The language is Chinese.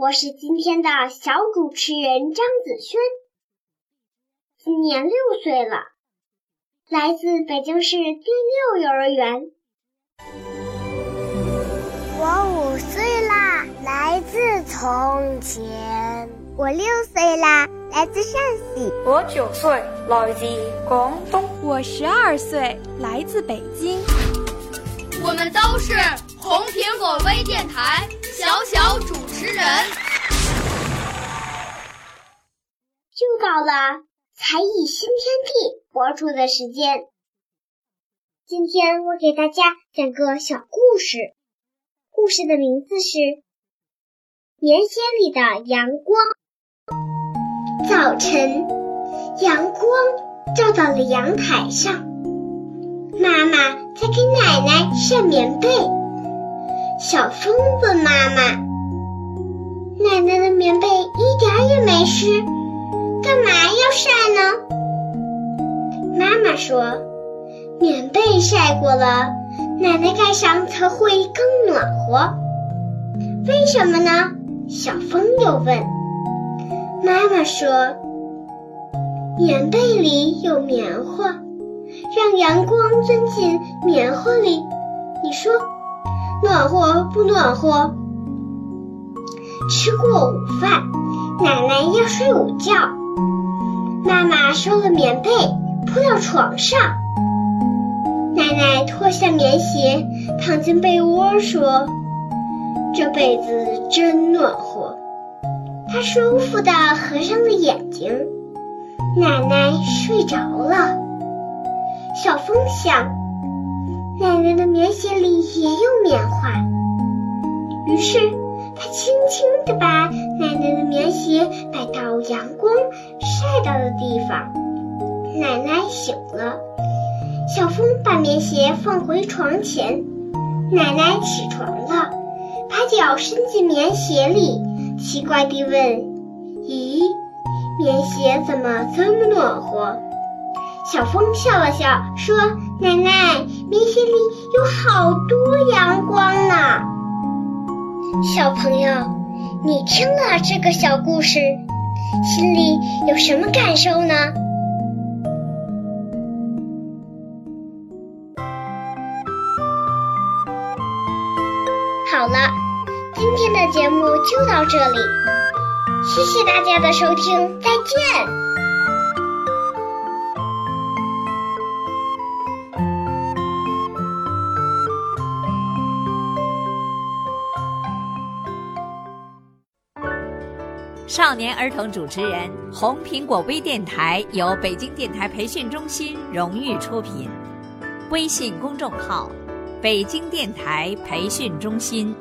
我是今天的小主持人张子轩，今年六岁了，来自北京市第六幼儿园。我五岁啦，来自从前；我六岁啦，来自陕西；我九岁，来自广东；我十二岁，来自北京。我们都是红苹果微电台小小主持到了才艺新天地播出的时间。今天我给大家讲个小故事，故事的名字是《棉鞋里的阳光》。早晨，阳光照到了阳台上，妈妈。在给奶奶晒棉被，小风问妈妈：“奶奶的棉被一点也没湿，说：“棉被晒过了，奶奶盖上才会更暖和。”为什么呢？小风又问。妈妈说：“棉被里有棉花。”让阳光钻进棉花里，你说暖和不暖和？吃过午饭，奶奶要睡午觉，妈妈收了棉被铺到床上，奶奶脱下棉鞋躺进被窝说：“这被子真暖和。”她舒服的合上了眼睛，奶奶睡着了。小风想，奶奶的棉鞋里也有棉花，于是他轻轻地把奶奶的棉鞋摆到阳光晒到的地方。奶奶醒了，小风把棉鞋放回床前。奶奶起床了，把脚伸进棉鞋里，奇怪地问：“咦，棉鞋怎么这么暖和？”小风笑了笑，说：“奶奶，棉鞋里有好多阳光呢。”小朋友，你听了这个小故事，心里有什么感受呢？好了，今天的节目就到这里，谢谢大家的收听，再见。少年儿童主持人，红苹果微电台由北京电台培训中心荣誉出品，微信公众号：北京电台培训中心。